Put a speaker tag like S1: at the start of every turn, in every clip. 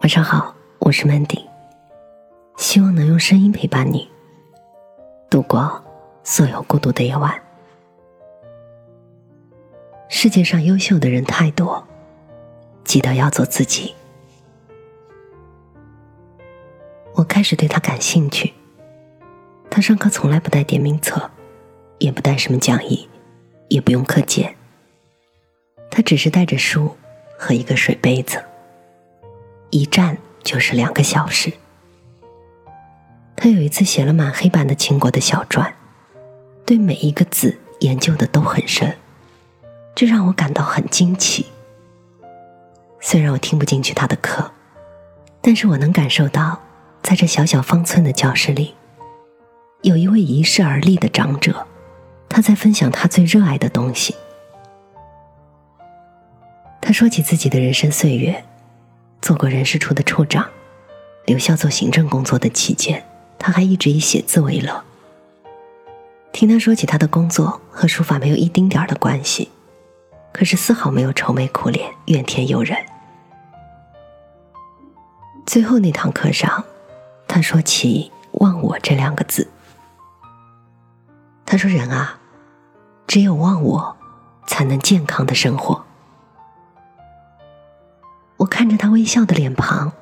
S1: 晚上好，我是 Mandy，希望能用声音陪伴你度过所有孤独的夜晚。世界上优秀的人太多，记得要做自己。我开始对他感兴趣，他上课从来不带点名册，也不带什么讲义，也不用课件，他只是带着书和一个水杯子。一站就是两个小时。他有一次写了满黑板的秦国的小传，对每一个字研究的都很深，这让我感到很惊奇。虽然我听不进去他的课，但是我能感受到，在这小小方寸的教室里，有一位遗世而立的长者，他在分享他最热爱的东西。他说起自己的人生岁月。做过人事处的处长，留校做行政工作的期间，他还一直以写字为乐。听他说起他的工作和书法没有一丁点儿的关系，可是丝毫没有愁眉苦脸、怨天尤人。最后那堂课上，他说起“忘我”这两个字。他说：“人啊，只有忘我，才能健康的生活。”我看着他微笑的脸庞，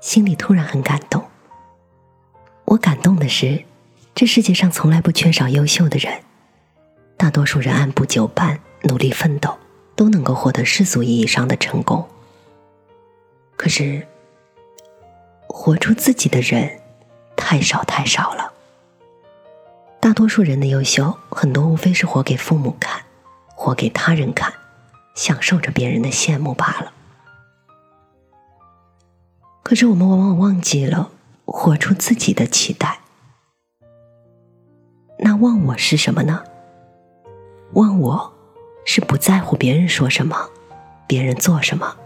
S1: 心里突然很感动。我感动的是，这世界上从来不缺少优秀的人，大多数人按部就班、努力奋斗，都能够获得世俗意义上的成功。可是，活出自己的人太少太少了。大多数人的优秀，很多无非是活给父母看，活给他人看，享受着别人的羡慕罢了。可是我们往往忘记了活出自己的期待。那忘我是什么呢？忘我是不在乎别人说什么，别人做什么。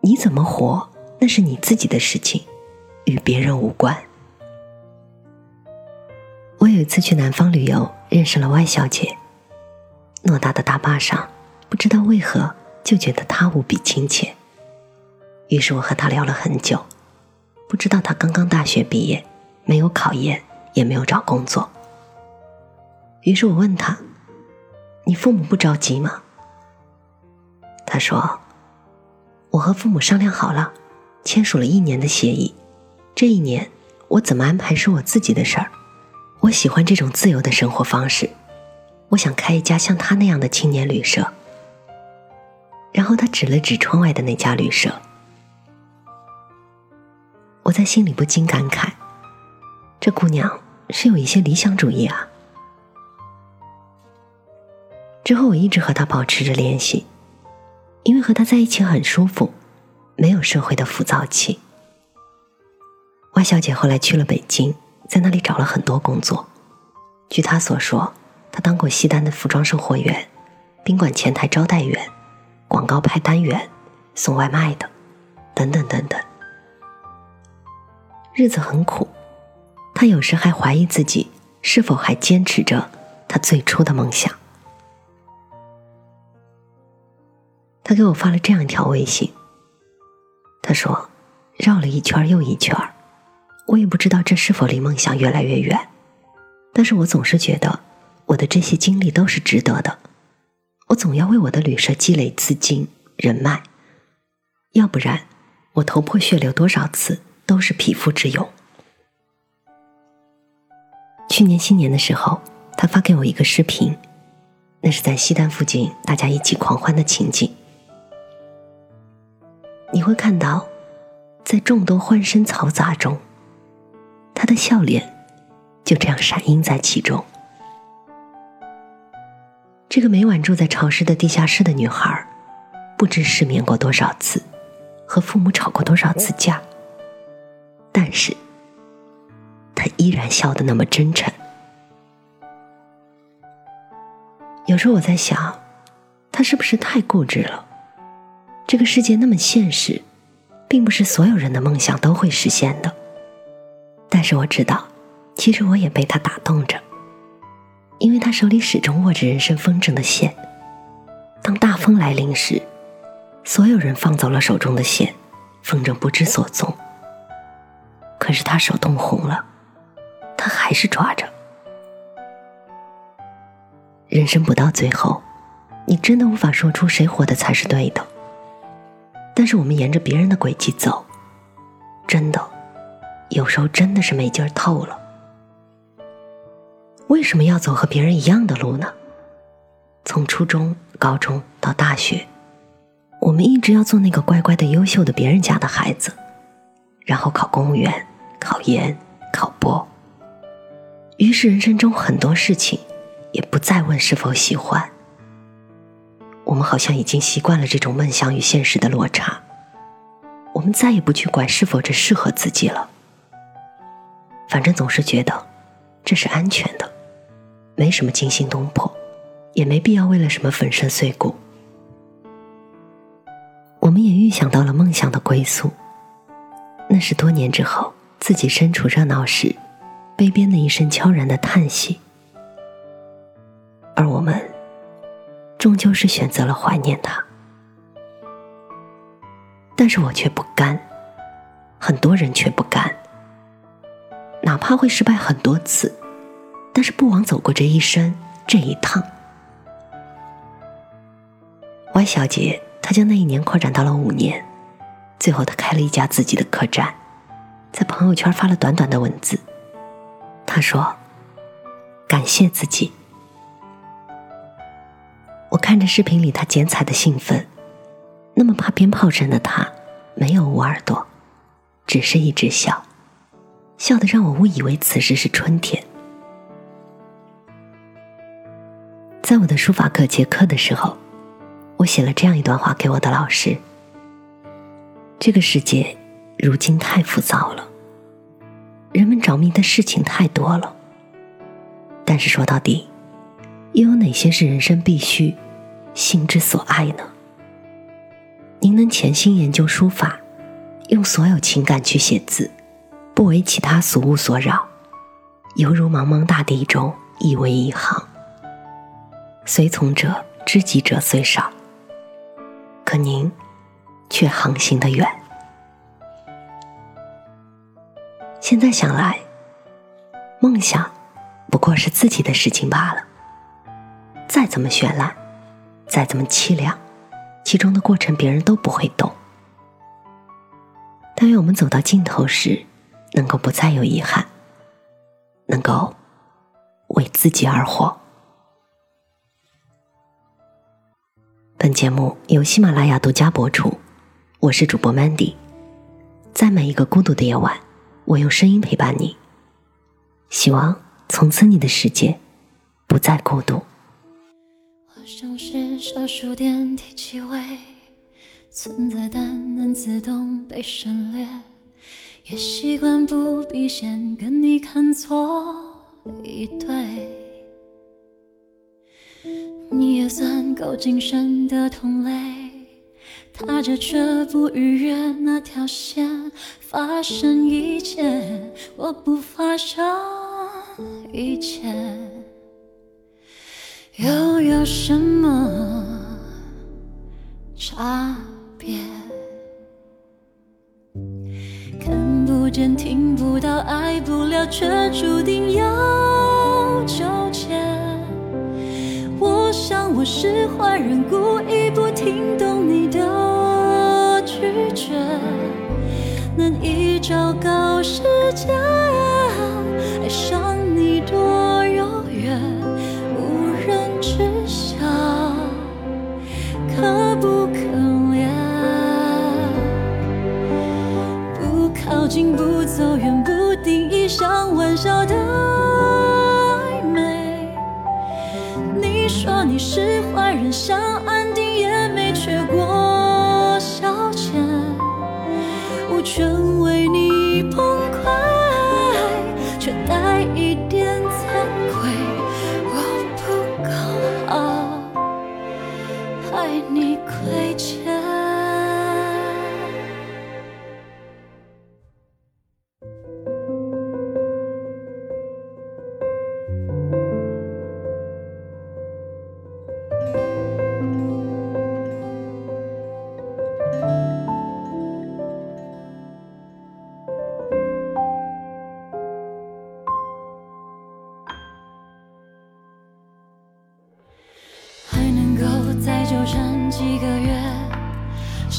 S1: 你怎么活，那是你自己的事情，与别人无关。我有一次去南方旅游，认识了 Y 小姐。偌大的大巴上，不知道为何就觉得她无比亲切。于是我和他聊了很久，不知道他刚刚大学毕业，没有考研，也没有找工作。于是我问他：“你父母不着急吗？”他说：“我和父母商量好了，签署了一年的协议，这一年我怎么安排是我自己的事儿。我喜欢这种自由的生活方式，我想开一家像他那样的青年旅社。”然后他指了指窗外的那家旅社。我在心里不禁感慨：这姑娘是有一些理想主义啊。之后我一直和她保持着联系，因为和她在一起很舒服，没有社会的浮躁气。Y 小姐后来去了北京，在那里找了很多工作。据她所说，她当过西单的服装售货员、宾馆前台招待员、广告派单员、送外卖的，等等等等。日子很苦，他有时还怀疑自己是否还坚持着他最初的梦想。他给我发了这样一条微信，他说：“绕了一圈又一圈，我也不知道这是否离梦想越来越远，但是我总是觉得我的这些经历都是值得的。我总要为我的旅社积累资金人脉，要不然我头破血流多少次。”都是匹夫之勇。去年新年的时候，他发给我一个视频，那是在西单附近大家一起狂欢的情景。你会看到，在众多欢声嘈杂中，他的笑脸就这样闪映在其中。这个每晚住在潮湿的地下室的女孩，不知失眠过多少次，和父母吵过多少次架。但是，他依然笑得那么真诚。有时候我在想，他是不是太固执了？这个世界那么现实，并不是所有人的梦想都会实现的。但是我知道，其实我也被他打动着，因为他手里始终握着人生风筝的线。当大风来临时，所有人放走了手中的线。风筝不知所踪。可是他手冻红了，他还是抓着。人生不到最后，你真的无法说出谁活的才是对的。但是我们沿着别人的轨迹走，真的，有时候真的是没劲儿透了。为什么要走和别人一样的路呢？从初中、高中到大学，我们一直要做那个乖乖的、优秀的别人家的孩子，然后考公务员、考研、考博。于是人生中很多事情，也不再问是否喜欢。我们好像已经习惯了这种梦想与现实的落差，我们再也不去管是否这适合自己了。反正总是觉得这是安全的，没什么惊心动魄，也没必要为了什么粉身碎骨。我们也预想到了梦想的归宿，那是多年之后自己身处热闹时，杯边的一声悄然的叹息，而我们。终究是选择了怀念他，但是我却不甘，很多人却不甘。哪怕会失败很多次，但是不枉走过这一生这一趟。Y 小姐，她将那一年扩展到了五年，最后他开了一家自己的客栈，在朋友圈发了短短的文字，他说：“感谢自己。”我看着视频里他剪彩的兴奋，那么怕鞭炮声的他，没有捂耳朵，只是一直笑，笑得让我误以为此时是春天。在我的书法课结课的时候，我写了这样一段话给我的老师：这个世界如今太浮躁了，人们着迷的事情太多了，但是说到底。又有哪些是人生必须、心之所爱呢？您能潜心研究书法，用所有情感去写字，不为其他俗物所扰，犹如茫茫大地中一为一行。随从者、知己者虽少，可您却航行的远。现在想来，梦想不过是自己的事情罢了。再怎么绚烂，再怎么凄凉，其中的过程别人都不会懂。但愿我们走到尽头时，能够不再有遗憾，能够为自己而活。本节目由喜马拉雅独家播出，我是主播 Mandy，在每一个孤独的夜晚，我用声音陪伴你。希望从此你的世界不再孤独。
S2: 我像是小数点第几位，存在但能自动被省略，也习惯不必先跟你看错一对。你也算够谨慎的同类，踏着却不逾越那条线，发生一切，我不发生一切。又有什么差别？看不见、听不到、爱不了，却注定要纠结。我想我是坏人，故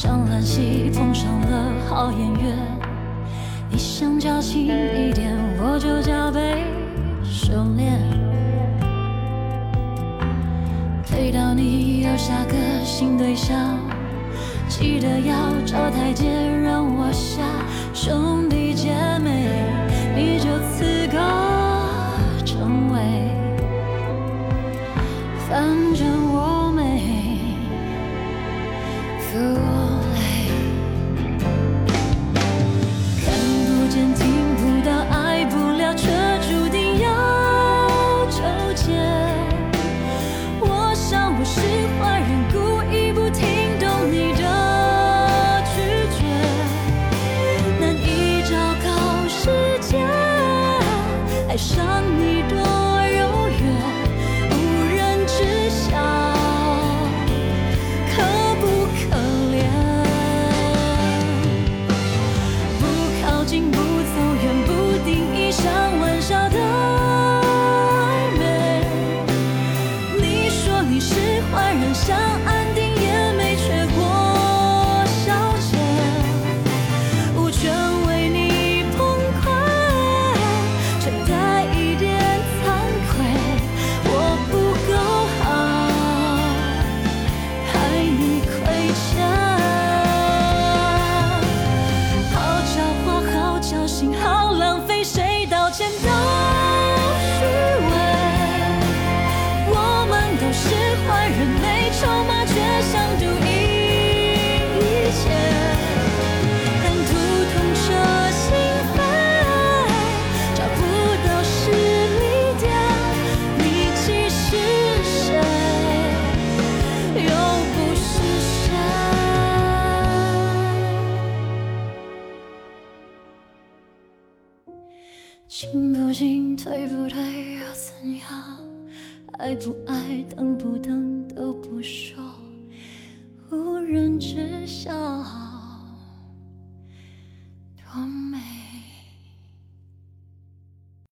S2: 像兰溪碰上了好演员，你想矫情一点，我就加倍收敛。推到你要下个新对象，记得要找台阶让我下。胸你是坏人想安定进不进退不退又怎样爱不爱等不等都不说无人知晓多美。